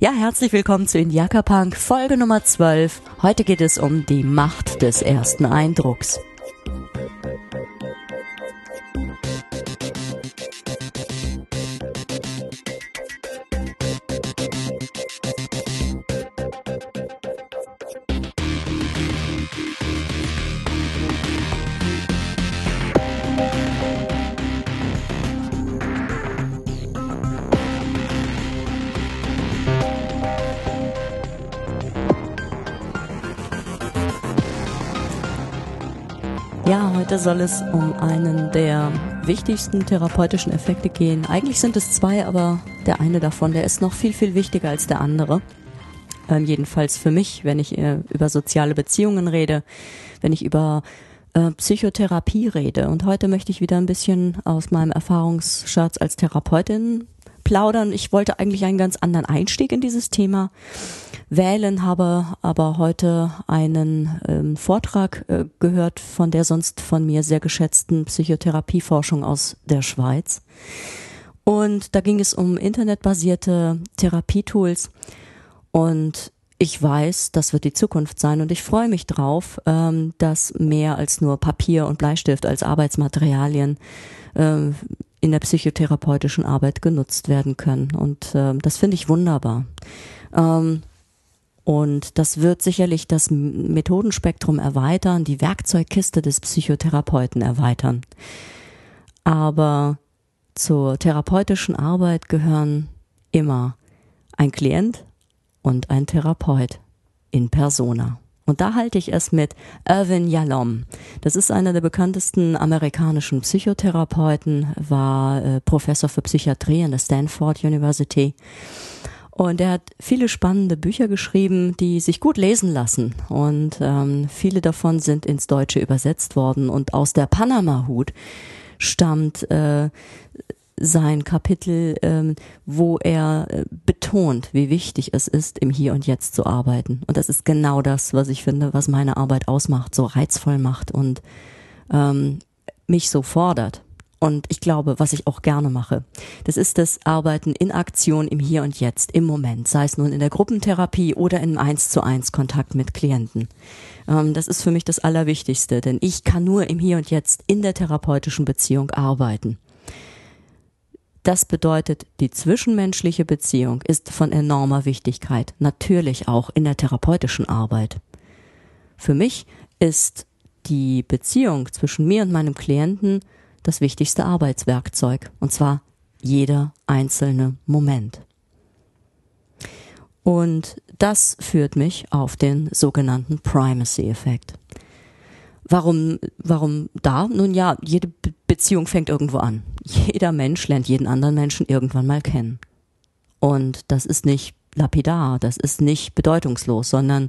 Ja, herzlich willkommen zu Indiaka Punk, Folge Nummer 12. Heute geht es um die Macht des ersten Eindrucks. Soll es um einen der wichtigsten therapeutischen Effekte gehen. Eigentlich sind es zwei, aber der eine davon, der ist noch viel, viel wichtiger als der andere. Ähm, jedenfalls für mich, wenn ich äh, über soziale Beziehungen rede, wenn ich über äh, Psychotherapie rede. Und heute möchte ich wieder ein bisschen aus meinem Erfahrungsschatz als Therapeutin plaudern. Ich wollte eigentlich einen ganz anderen Einstieg in dieses Thema wählen, habe aber heute einen ähm, Vortrag äh, gehört von der sonst von mir sehr geschätzten Psychotherapieforschung aus der Schweiz. Und da ging es um internetbasierte Therapietools und ich weiß, das wird die Zukunft sein und ich freue mich drauf, ähm, dass mehr als nur Papier und Bleistift als Arbeitsmaterialien ähm, in der psychotherapeutischen Arbeit genutzt werden können. Und äh, das finde ich wunderbar. Ähm, und das wird sicherlich das Methodenspektrum erweitern, die Werkzeugkiste des Psychotherapeuten erweitern. Aber zur therapeutischen Arbeit gehören immer ein Klient und ein Therapeut in persona. Und da halte ich es mit Irvin Yalom. Das ist einer der bekanntesten amerikanischen Psychotherapeuten, war äh, Professor für Psychiatrie an der Stanford University. Und er hat viele spannende Bücher geschrieben, die sich gut lesen lassen. Und ähm, viele davon sind ins Deutsche übersetzt worden. Und aus der Panama-Hut stammt äh, sein Kapitel, ähm, wo er äh, betont, wie wichtig es ist, im Hier und Jetzt zu arbeiten. Und das ist genau das, was ich finde, was meine Arbeit ausmacht, so reizvoll macht und ähm, mich so fordert. Und ich glaube, was ich auch gerne mache, das ist das Arbeiten in Aktion im Hier und Jetzt, im Moment, sei es nun in der Gruppentherapie oder im Eins zu eins Kontakt mit Klienten. Ähm, das ist für mich das Allerwichtigste, denn ich kann nur im Hier und Jetzt in der therapeutischen Beziehung arbeiten. Das bedeutet, die zwischenmenschliche Beziehung ist von enormer Wichtigkeit, natürlich auch in der therapeutischen Arbeit. Für mich ist die Beziehung zwischen mir und meinem Klienten das wichtigste Arbeitswerkzeug, und zwar jeder einzelne Moment. Und das führt mich auf den sogenannten Primacy-Effekt. Warum, warum da? Nun ja, jede Beziehung fängt irgendwo an. Jeder Mensch lernt jeden anderen Menschen irgendwann mal kennen. Und das ist nicht lapidar, das ist nicht bedeutungslos, sondern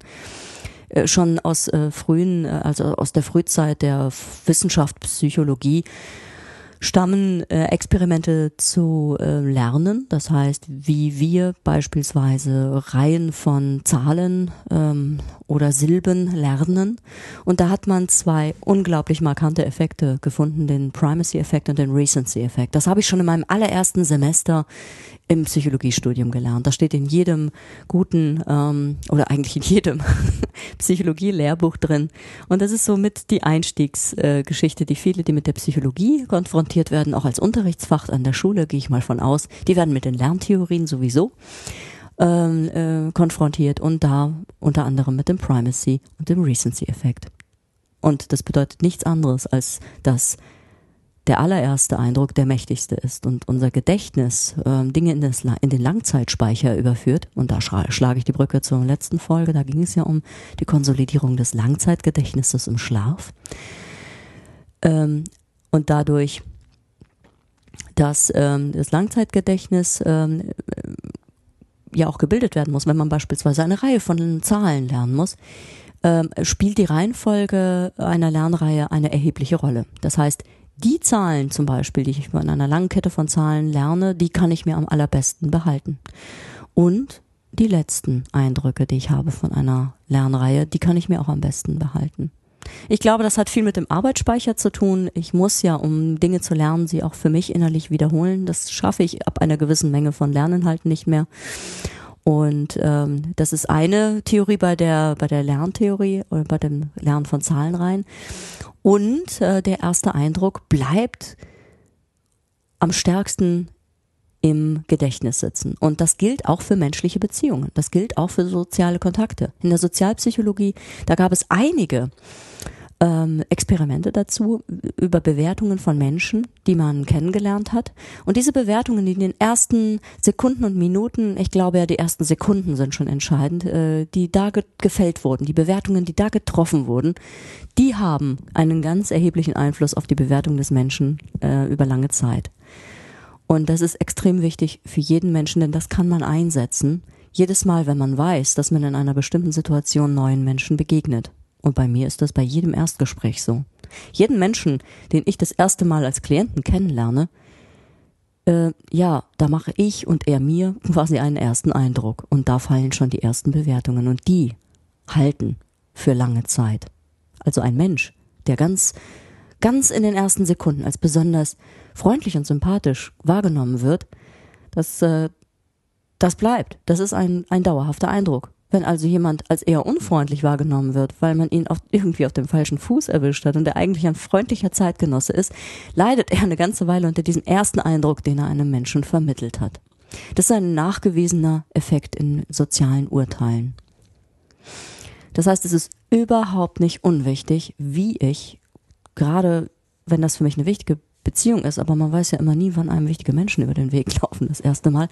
äh, schon aus äh, frühen, äh, also aus der Frühzeit der Wissenschaft, Psychologie, stammen äh, Experimente zu äh, lernen. Das heißt, wie wir beispielsweise Reihen von Zahlen ähm, oder Silben lernen. Und da hat man zwei unglaublich markante Effekte gefunden, den Primacy-Effekt und den Recency-Effekt. Das habe ich schon in meinem allerersten Semester im Psychologiestudium gelernt. Das steht in jedem guten ähm, oder eigentlich in jedem Psychologie-Lehrbuch drin. Und das ist somit die Einstiegsgeschichte, äh, die viele, die mit der Psychologie konfrontiert werden, auch als Unterrichtsfach an der Schule, gehe ich mal von aus, die werden mit den Lerntheorien sowieso ähm, äh, konfrontiert und da unter anderem mit dem Primacy und dem Recency-Effekt. Und das bedeutet nichts anderes, als dass der allererste Eindruck der mächtigste ist und unser Gedächtnis äh, Dinge in, das, in, den Langzeitspeicher überführt. Und da schlage ich die Brücke zur letzten Folge. Da ging es ja um die Konsolidierung des Langzeitgedächtnisses im Schlaf. Ähm, und dadurch, dass ähm, das Langzeitgedächtnis ähm, ja auch gebildet werden muss, wenn man beispielsweise eine Reihe von Zahlen lernen muss, ähm, spielt die Reihenfolge einer Lernreihe eine erhebliche Rolle. Das heißt, die Zahlen zum Beispiel, die ich in einer langen Kette von Zahlen lerne, die kann ich mir am allerbesten behalten. Und die letzten Eindrücke, die ich habe von einer Lernreihe, die kann ich mir auch am besten behalten. Ich glaube, das hat viel mit dem Arbeitsspeicher zu tun. Ich muss ja, um Dinge zu lernen, sie auch für mich innerlich wiederholen. Das schaffe ich ab einer gewissen Menge von Lerninhalten nicht mehr. Und ähm, das ist eine Theorie bei der bei der Lerntheorie oder bei dem Lernen von Zahlenreihen. Und äh, der erste Eindruck bleibt am stärksten im Gedächtnis sitzen. Und das gilt auch für menschliche Beziehungen. Das gilt auch für soziale Kontakte. In der Sozialpsychologie, da gab es einige ähm, Experimente dazu über Bewertungen von Menschen, die man kennengelernt hat. Und diese Bewertungen in den ersten Sekunden und Minuten, ich glaube ja, die ersten Sekunden sind schon entscheidend, äh, die da ge gefällt wurden, die Bewertungen, die da getroffen wurden, die haben einen ganz erheblichen Einfluss auf die Bewertung des Menschen äh, über lange Zeit. Und das ist extrem wichtig für jeden Menschen, denn das kann man einsetzen. Jedes Mal, wenn man weiß, dass man in einer bestimmten Situation neuen Menschen begegnet. Und bei mir ist das bei jedem Erstgespräch so. Jeden Menschen, den ich das erste Mal als Klienten kennenlerne, äh, ja, da mache ich und er mir quasi einen ersten Eindruck. Und da fallen schon die ersten Bewertungen. Und die halten für lange Zeit. Also ein Mensch, der ganz, ganz in den ersten Sekunden als besonders freundlich und sympathisch wahrgenommen wird, das, äh, das bleibt. Das ist ein, ein dauerhafter Eindruck. Wenn also jemand als eher unfreundlich wahrgenommen wird, weil man ihn auf, irgendwie auf dem falschen Fuß erwischt hat und er eigentlich ein freundlicher Zeitgenosse ist, leidet er eine ganze Weile unter diesem ersten Eindruck, den er einem Menschen vermittelt hat. Das ist ein nachgewiesener Effekt in sozialen Urteilen. Das heißt, es ist überhaupt nicht unwichtig, wie ich, gerade wenn das für mich eine wichtige Beziehung ist, aber man weiß ja immer nie, wann einem wichtige Menschen über den Weg laufen, das erste Mal.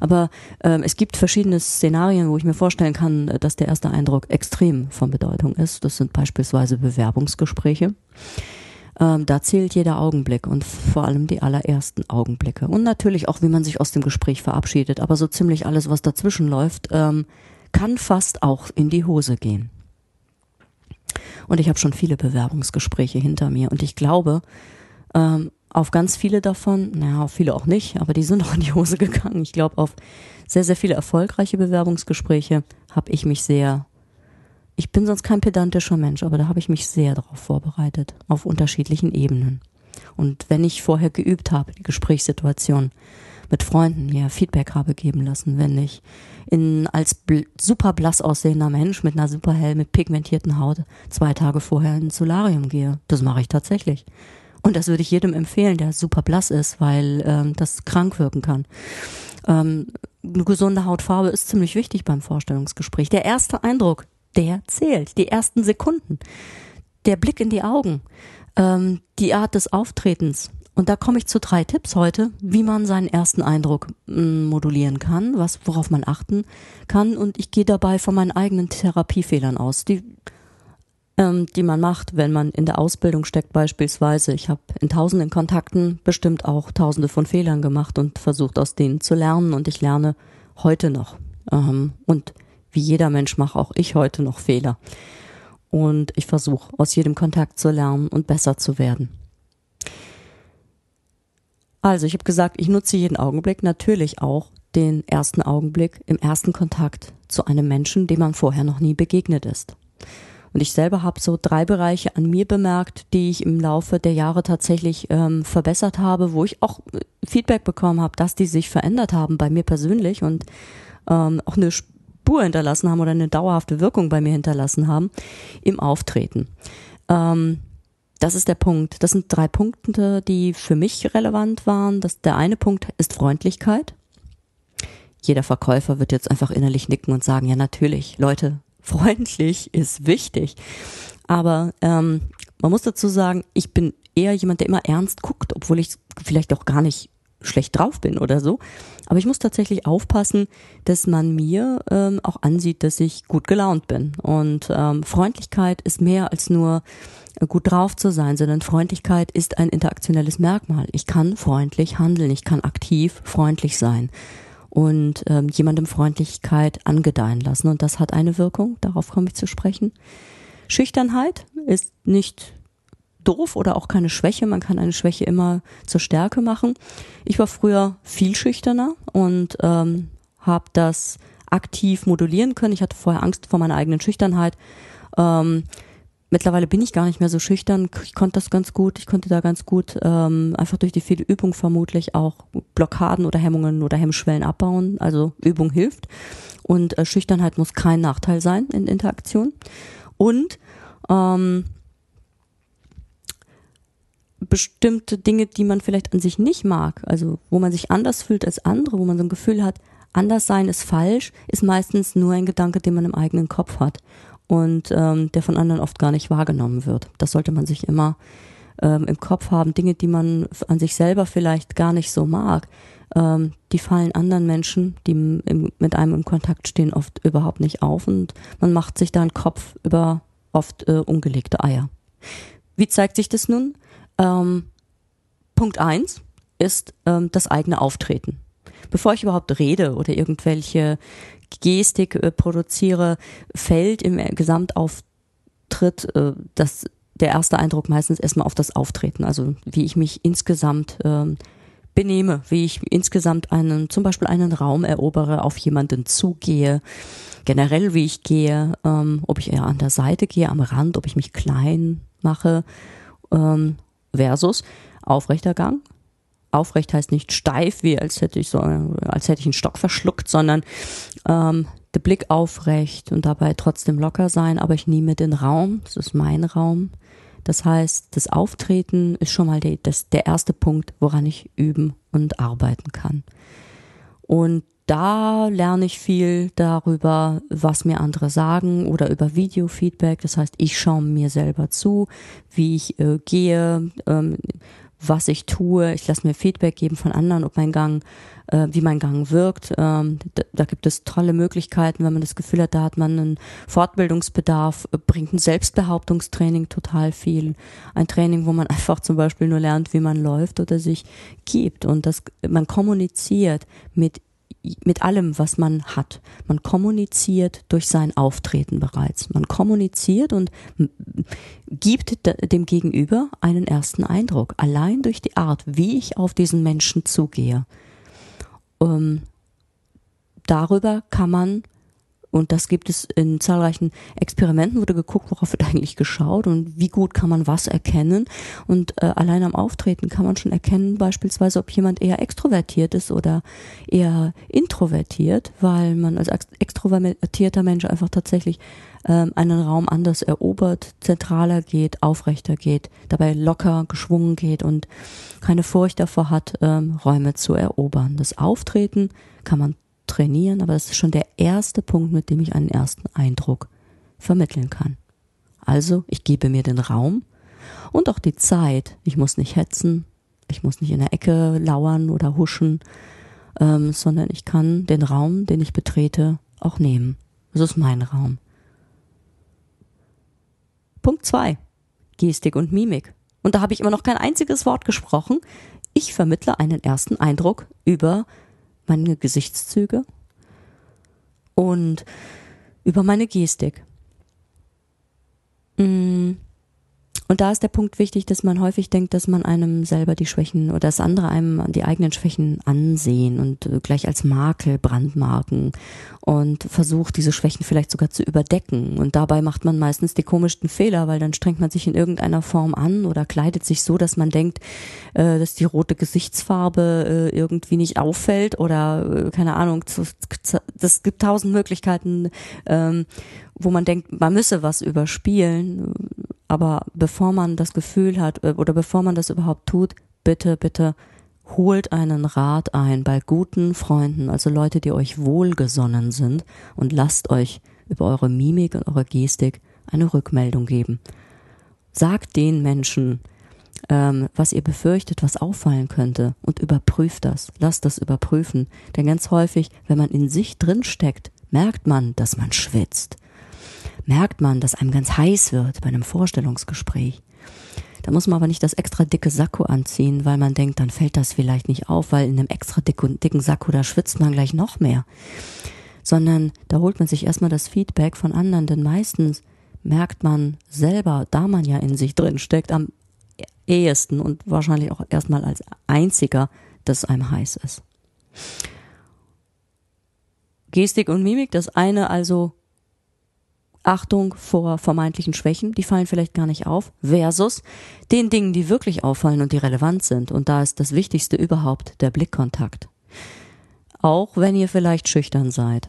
Aber ähm, es gibt verschiedene Szenarien, wo ich mir vorstellen kann, dass der erste Eindruck extrem von Bedeutung ist. Das sind beispielsweise Bewerbungsgespräche. Ähm, da zählt jeder Augenblick und vor allem die allerersten Augenblicke. Und natürlich auch, wie man sich aus dem Gespräch verabschiedet. Aber so ziemlich alles, was dazwischen läuft, ähm, kann fast auch in die Hose gehen. Und ich habe schon viele Bewerbungsgespräche hinter mir und ich glaube, ähm, auf ganz viele davon, naja, auf viele auch nicht, aber die sind auch in die Hose gegangen. Ich glaube, auf sehr, sehr viele erfolgreiche Bewerbungsgespräche habe ich mich sehr, ich bin sonst kein pedantischer Mensch, aber da habe ich mich sehr darauf vorbereitet, auf unterschiedlichen Ebenen. Und wenn ich vorher geübt habe, die Gesprächssituation mit Freunden mir Feedback habe geben lassen, wenn ich in, als bl super blass aussehender Mensch mit einer super hell, mit pigmentierten Haut zwei Tage vorher ins Solarium gehe. Das mache ich tatsächlich. Und das würde ich jedem empfehlen, der super blass ist, weil ähm, das krank wirken kann. Ähm, eine gesunde Hautfarbe ist ziemlich wichtig beim Vorstellungsgespräch. Der erste Eindruck, der zählt. Die ersten Sekunden. Der Blick in die Augen. Ähm, die Art des Auftretens. Und da komme ich zu drei Tipps heute, wie man seinen ersten Eindruck mm, modulieren kann, was, worauf man achten kann. Und ich gehe dabei von meinen eigenen Therapiefehlern aus. Die ähm, die man macht, wenn man in der Ausbildung steckt beispielsweise. Ich habe in tausenden Kontakten bestimmt auch tausende von Fehlern gemacht und versucht aus denen zu lernen und ich lerne heute noch. Ähm, und wie jeder Mensch mache auch ich heute noch Fehler. Und ich versuche aus jedem Kontakt zu lernen und besser zu werden. Also ich habe gesagt, ich nutze jeden Augenblick, natürlich auch den ersten Augenblick im ersten Kontakt zu einem Menschen, dem man vorher noch nie begegnet ist. Und ich selber habe so drei Bereiche an mir bemerkt, die ich im Laufe der Jahre tatsächlich ähm, verbessert habe, wo ich auch äh, Feedback bekommen habe, dass die sich verändert haben bei mir persönlich und ähm, auch eine Spur hinterlassen haben oder eine dauerhafte Wirkung bei mir hinterlassen haben im Auftreten. Ähm, das ist der Punkt. Das sind drei Punkte, die für mich relevant waren. Das, der eine Punkt ist Freundlichkeit. Jeder Verkäufer wird jetzt einfach innerlich nicken und sagen, ja natürlich, Leute, freundlich ist wichtig. Aber ähm, man muss dazu sagen, ich bin eher jemand, der immer ernst guckt, obwohl ich vielleicht auch gar nicht schlecht drauf bin oder so. Aber ich muss tatsächlich aufpassen, dass man mir ähm, auch ansieht, dass ich gut gelaunt bin. Und ähm, Freundlichkeit ist mehr als nur äh, gut drauf zu sein, sondern Freundlichkeit ist ein interaktionelles Merkmal. Ich kann freundlich handeln, ich kann aktiv freundlich sein und ähm, jemandem Freundlichkeit angedeihen lassen. Und das hat eine Wirkung, darauf komme ich zu sprechen. Schüchternheit ist nicht doof oder auch keine Schwäche. Man kann eine Schwäche immer zur Stärke machen. Ich war früher viel schüchterner und ähm, habe das aktiv modulieren können. Ich hatte vorher Angst vor meiner eigenen Schüchternheit. Ähm, mittlerweile bin ich gar nicht mehr so schüchtern. Ich konnte das ganz gut. Ich konnte da ganz gut ähm, einfach durch die viele Übung vermutlich auch Blockaden oder Hemmungen oder Hemmschwellen abbauen. Also Übung hilft. Und äh, Schüchternheit muss kein Nachteil sein in Interaktion. Und ähm, bestimmte Dinge, die man vielleicht an sich nicht mag, also wo man sich anders fühlt als andere, wo man so ein Gefühl hat, anders sein ist falsch, ist meistens nur ein Gedanke, den man im eigenen Kopf hat und ähm, der von anderen oft gar nicht wahrgenommen wird. Das sollte man sich immer ähm, im Kopf haben. Dinge, die man an sich selber vielleicht gar nicht so mag, ähm, die fallen anderen Menschen, die im, mit einem in Kontakt stehen, oft überhaupt nicht auf und man macht sich da einen Kopf über oft äh, ungelegte Eier. Wie zeigt sich das nun? Ähm, Punkt eins ist ähm, das eigene Auftreten. Bevor ich überhaupt rede oder irgendwelche Gestik äh, produziere, fällt im Gesamtauftritt äh, das, der erste Eindruck meistens erstmal auf das Auftreten, also wie ich mich insgesamt ähm, benehme, wie ich insgesamt einen, zum Beispiel einen Raum erobere, auf jemanden zugehe, generell wie ich gehe, ähm, ob ich eher an der Seite gehe, am Rand, ob ich mich klein mache, ähm, versus aufrechter Gang, aufrecht heißt nicht steif, wie als hätte ich so, als hätte ich einen Stock verschluckt, sondern ähm, der Blick aufrecht und dabei trotzdem locker sein, aber ich nehme den Raum, das ist mein Raum. Das heißt, das Auftreten ist schon mal die, das, der erste Punkt, woran ich üben und arbeiten kann. Und da lerne ich viel darüber, was mir andere sagen oder über Videofeedback. Das heißt, ich schaue mir selber zu, wie ich äh, gehe, ähm, was ich tue. Ich lasse mir Feedback geben von anderen, ob mein Gang, äh, wie mein Gang wirkt. Ähm, da, da, gibt es tolle Möglichkeiten, wenn man das Gefühl hat, da hat man einen Fortbildungsbedarf, äh, bringt ein Selbstbehauptungstraining total viel. Ein Training, wo man einfach zum Beispiel nur lernt, wie man läuft oder sich gibt und das, man kommuniziert mit mit allem, was man hat. Man kommuniziert durch sein Auftreten bereits. Man kommuniziert und gibt dem Gegenüber einen ersten Eindruck. Allein durch die Art, wie ich auf diesen Menschen zugehe. Ähm, darüber kann man und das gibt es in zahlreichen Experimenten, wurde geguckt, worauf wird eigentlich geschaut und wie gut kann man was erkennen. Und äh, allein am Auftreten kann man schon erkennen, beispielsweise, ob jemand eher extrovertiert ist oder eher introvertiert, weil man als extrovertierter Mensch einfach tatsächlich ähm, einen Raum anders erobert, zentraler geht, aufrechter geht, dabei locker, geschwungen geht und keine Furcht davor hat, ähm, Räume zu erobern. Das Auftreten kann man trainieren, aber das ist schon der erste Punkt, mit dem ich einen ersten Eindruck vermitteln kann. Also, ich gebe mir den Raum und auch die Zeit. Ich muss nicht hetzen, ich muss nicht in der Ecke lauern oder huschen, ähm, sondern ich kann den Raum, den ich betrete, auch nehmen. Das ist mein Raum. Punkt zwei: Gestik und Mimik. Und da habe ich immer noch kein einziges Wort gesprochen. Ich vermittle einen ersten Eindruck über meine Gesichtszüge und über meine Gestik. Und da ist der Punkt wichtig, dass man häufig denkt, dass man einem selber die Schwächen oder dass andere einem die eigenen Schwächen ansehen und äh, gleich als Makel brandmarken und versucht, diese Schwächen vielleicht sogar zu überdecken. Und dabei macht man meistens die komischsten Fehler, weil dann strengt man sich in irgendeiner Form an oder kleidet sich so, dass man denkt, äh, dass die rote Gesichtsfarbe äh, irgendwie nicht auffällt oder keine Ahnung, das gibt tausend Möglichkeiten, ähm, wo man denkt, man müsse was überspielen aber bevor man das Gefühl hat äh, oder bevor man das überhaupt tut, bitte, bitte holt einen Rat ein bei guten Freunden, also Leute, die euch wohlgesonnen sind und lasst euch über eure Mimik und eure Gestik eine Rückmeldung geben. Sagt den Menschen, ähm, was ihr befürchtet, was auffallen könnte und überprüft das. Lasst das überprüfen. Denn ganz häufig, wenn man in sich drin steckt, merkt man, dass man schwitzt merkt man, dass einem ganz heiß wird bei einem Vorstellungsgespräch. Da muss man aber nicht das extra dicke Sakko anziehen, weil man denkt, dann fällt das vielleicht nicht auf, weil in einem extra dicken Sakko, da schwitzt man gleich noch mehr. Sondern da holt man sich erstmal das Feedback von anderen, denn meistens merkt man selber, da man ja in sich drin steckt, am ehesten und wahrscheinlich auch erstmal als einziger, dass einem heiß ist. Gestik und Mimik, das eine also Achtung vor vermeintlichen Schwächen, die fallen vielleicht gar nicht auf, versus den Dingen, die wirklich auffallen und die relevant sind. Und da ist das Wichtigste überhaupt der Blickkontakt. Auch wenn ihr vielleicht schüchtern seid,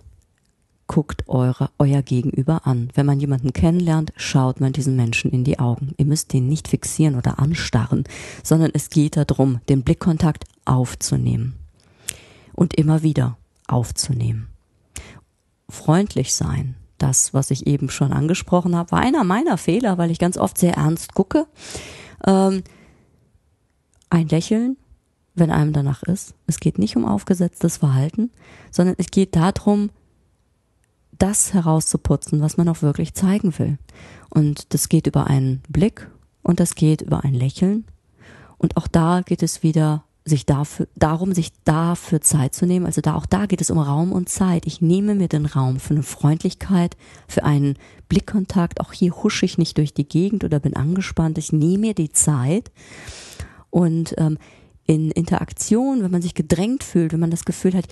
guckt eure, euer Gegenüber an. Wenn man jemanden kennenlernt, schaut man diesen Menschen in die Augen. Ihr müsst den nicht fixieren oder anstarren, sondern es geht darum, den Blickkontakt aufzunehmen. Und immer wieder aufzunehmen. Freundlich sein, das, was ich eben schon angesprochen habe, war einer meiner Fehler, weil ich ganz oft sehr ernst gucke. Ähm, ein Lächeln, wenn einem danach ist. Es geht nicht um aufgesetztes Verhalten, sondern es geht darum, das herauszuputzen, was man auch wirklich zeigen will. Und das geht über einen Blick und das geht über ein Lächeln. Und auch da geht es wieder sich dafür, darum, sich dafür Zeit zu nehmen. Also da, auch da geht es um Raum und Zeit. Ich nehme mir den Raum für eine Freundlichkeit, für einen Blickkontakt. Auch hier husche ich nicht durch die Gegend oder bin angespannt. Ich nehme mir die Zeit und ähm, in Interaktion, wenn man sich gedrängt fühlt, wenn man das Gefühl hat,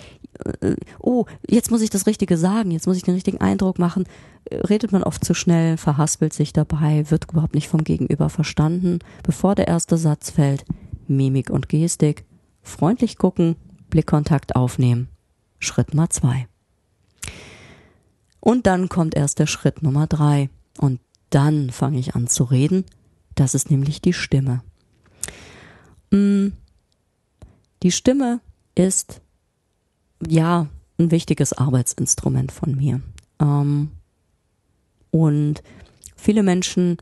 äh, oh, jetzt muss ich das Richtige sagen, jetzt muss ich den richtigen Eindruck machen, äh, redet man oft zu schnell, verhaspelt sich dabei, wird überhaupt nicht vom Gegenüber verstanden. Bevor der erste Satz fällt, Mimik und Gestik, freundlich gucken, Blickkontakt aufnehmen. Schritt Nummer zwei. Und dann kommt erst der Schritt Nummer drei. Und dann fange ich an zu reden. Das ist nämlich die Stimme. Mm. Die Stimme ist ja ein wichtiges Arbeitsinstrument von mir. Ähm, und viele Menschen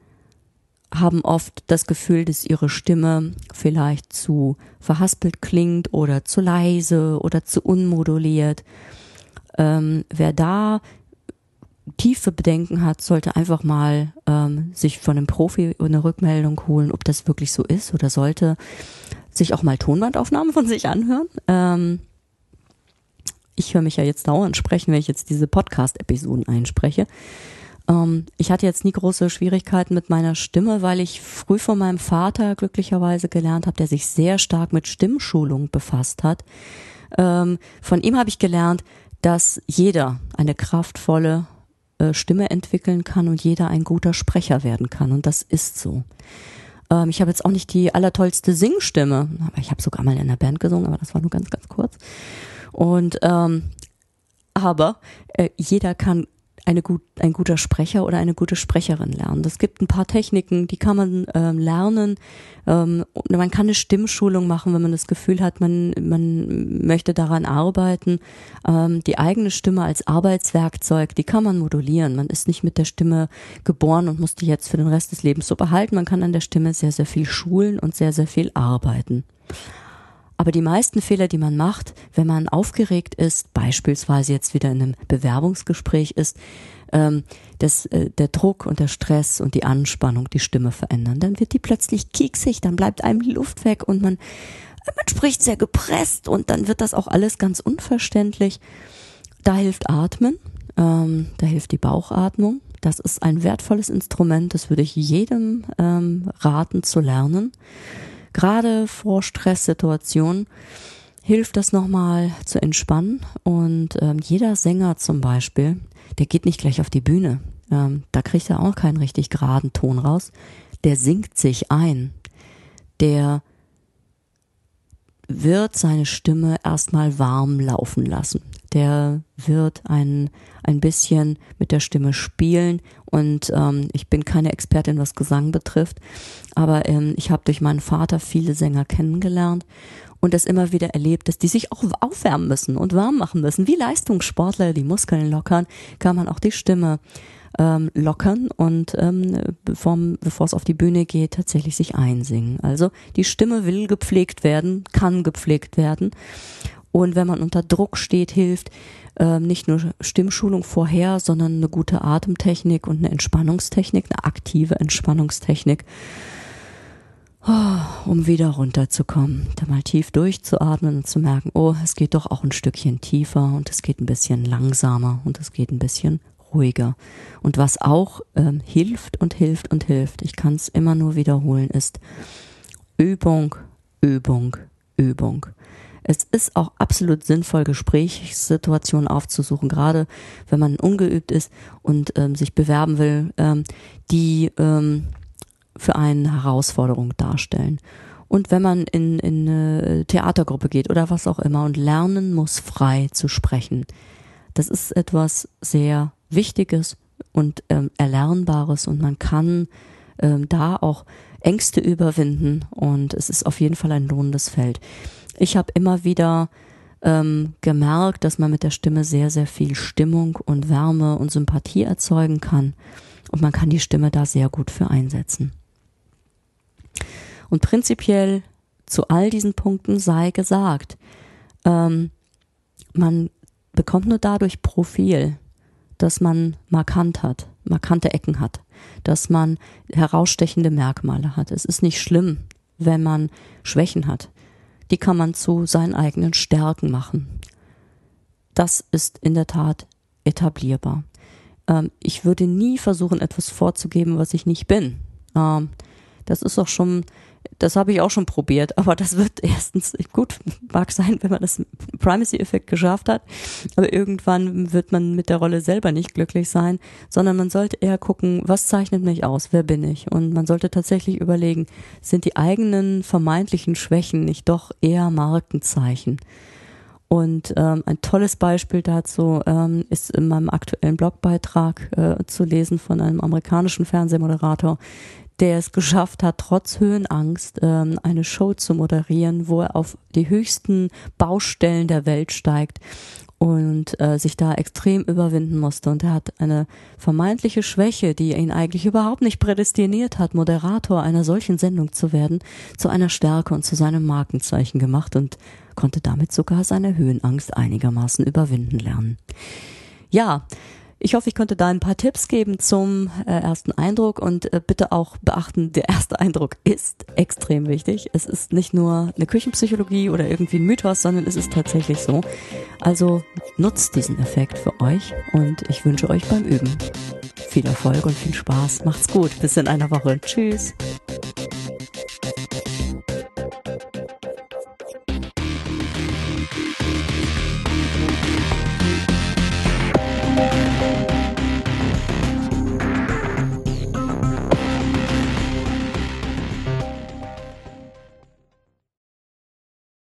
haben oft das Gefühl, dass ihre Stimme vielleicht zu verhaspelt klingt oder zu leise oder zu unmoduliert. Ähm, wer da tiefe Bedenken hat, sollte einfach mal ähm, sich von einem Profi eine Rückmeldung holen, ob das wirklich so ist oder sollte sich auch mal Tonbandaufnahmen von sich anhören. Ähm, ich höre mich ja jetzt dauernd sprechen, wenn ich jetzt diese Podcast-Episoden einspreche. Ähm, ich hatte jetzt nie große Schwierigkeiten mit meiner Stimme, weil ich früh von meinem Vater glücklicherweise gelernt habe, der sich sehr stark mit Stimmschulung befasst hat. Ähm, von ihm habe ich gelernt, dass jeder eine kraftvolle äh, Stimme entwickeln kann und jeder ein guter Sprecher werden kann. Und das ist so. Ähm, ich habe jetzt auch nicht die allertollste Singstimme, aber ich habe sogar mal in einer Band gesungen, aber das war nur ganz, ganz kurz. Und ähm, aber äh, jeder kann eine gut, ein guter Sprecher oder eine gute Sprecherin lernen. Es gibt ein paar Techniken, die kann man ähm, lernen. Ähm, man kann eine Stimmschulung machen, wenn man das Gefühl hat, man, man möchte daran arbeiten. Ähm, die eigene Stimme als Arbeitswerkzeug, die kann man modulieren. Man ist nicht mit der Stimme geboren und muss die jetzt für den Rest des Lebens so behalten. Man kann an der Stimme sehr, sehr viel schulen und sehr, sehr viel arbeiten. Aber die meisten Fehler, die man macht, wenn man aufgeregt ist, beispielsweise jetzt wieder in einem Bewerbungsgespräch ist, ähm, dass äh, der Druck und der Stress und die Anspannung die Stimme verändern. Dann wird die plötzlich kieksig, dann bleibt einem die Luft weg und man, man spricht sehr gepresst und dann wird das auch alles ganz unverständlich. Da hilft Atmen, ähm, da hilft die Bauchatmung. Das ist ein wertvolles Instrument, das würde ich jedem ähm, raten zu lernen gerade vor Stresssituationen hilft das nochmal zu entspannen. Und ähm, jeder Sänger zum Beispiel, der geht nicht gleich auf die Bühne. Ähm, da kriegt er auch keinen richtig geraden Ton raus. Der singt sich ein. Der wird seine Stimme erstmal warm laufen lassen. Der wird ein, ein bisschen mit der Stimme spielen und ähm, ich bin keine Expertin, was Gesang betrifft, aber ähm, ich habe durch meinen Vater viele Sänger kennengelernt und das immer wieder erlebt, dass die sich auch aufwärmen müssen und warm machen müssen. Wie Leistungssportler die Muskeln lockern, kann man auch die Stimme ähm, lockern und ähm, bevor, bevor es auf die Bühne geht, tatsächlich sich einsingen. Also die Stimme will gepflegt werden, kann gepflegt werden. Und wenn man unter Druck steht, hilft ähm, nicht nur Stimmschulung vorher, sondern eine gute Atemtechnik und eine Entspannungstechnik, eine aktive Entspannungstechnik, oh, um wieder runterzukommen, da mal tief durchzuatmen und zu merken, oh, es geht doch auch ein Stückchen tiefer und es geht ein bisschen langsamer und es geht ein bisschen ruhiger. Und was auch ähm, hilft und hilft und hilft, ich kann es immer nur wiederholen, ist Übung, Übung, Übung. Es ist auch absolut sinnvoll, Gesprächssituationen aufzusuchen, gerade wenn man ungeübt ist und ähm, sich bewerben will, ähm, die ähm, für einen Herausforderung darstellen. Und wenn man in, in eine Theatergruppe geht oder was auch immer und lernen muss, frei zu sprechen, das ist etwas sehr Wichtiges und ähm, Erlernbares und man kann ähm, da auch Ängste überwinden und es ist auf jeden Fall ein lohnendes Feld. Ich habe immer wieder ähm, gemerkt, dass man mit der Stimme sehr, sehr viel Stimmung und Wärme und Sympathie erzeugen kann und man kann die Stimme da sehr gut für einsetzen. Und prinzipiell zu all diesen Punkten sei gesagt, ähm, man bekommt nur dadurch Profil, dass man markant hat, markante Ecken hat, dass man herausstechende Merkmale hat. Es ist nicht schlimm, wenn man Schwächen hat. Die kann man zu seinen eigenen Stärken machen. Das ist in der Tat etablierbar. Ähm, ich würde nie versuchen, etwas vorzugeben, was ich nicht bin. Ähm, das ist auch schon das habe ich auch schon probiert, aber das wird erstens gut, mag sein, wenn man das Primacy-Effekt geschafft hat, aber irgendwann wird man mit der Rolle selber nicht glücklich sein, sondern man sollte eher gucken, was zeichnet mich aus, wer bin ich? Und man sollte tatsächlich überlegen, sind die eigenen vermeintlichen Schwächen nicht doch eher Markenzeichen? Und ähm, ein tolles Beispiel dazu ähm, ist in meinem aktuellen Blogbeitrag äh, zu lesen von einem amerikanischen Fernsehmoderator, der es geschafft hat, trotz Höhenangst ähm, eine Show zu moderieren, wo er auf die höchsten Baustellen der Welt steigt und äh, sich da extrem überwinden musste. Und er hat eine vermeintliche Schwäche, die ihn eigentlich überhaupt nicht prädestiniert hat, Moderator einer solchen Sendung zu werden, zu einer Stärke und zu seinem Markenzeichen gemacht und konnte damit sogar seine Höhenangst einigermaßen überwinden lernen. Ja, ich hoffe, ich konnte da ein paar Tipps geben zum äh, ersten Eindruck und äh, bitte auch beachten, der erste Eindruck ist extrem wichtig. Es ist nicht nur eine Küchenpsychologie oder irgendwie ein Mythos, sondern es ist tatsächlich so. Also nutzt diesen Effekt für euch und ich wünsche euch beim Üben viel Erfolg und viel Spaß. Macht's gut. Bis in einer Woche. Tschüss.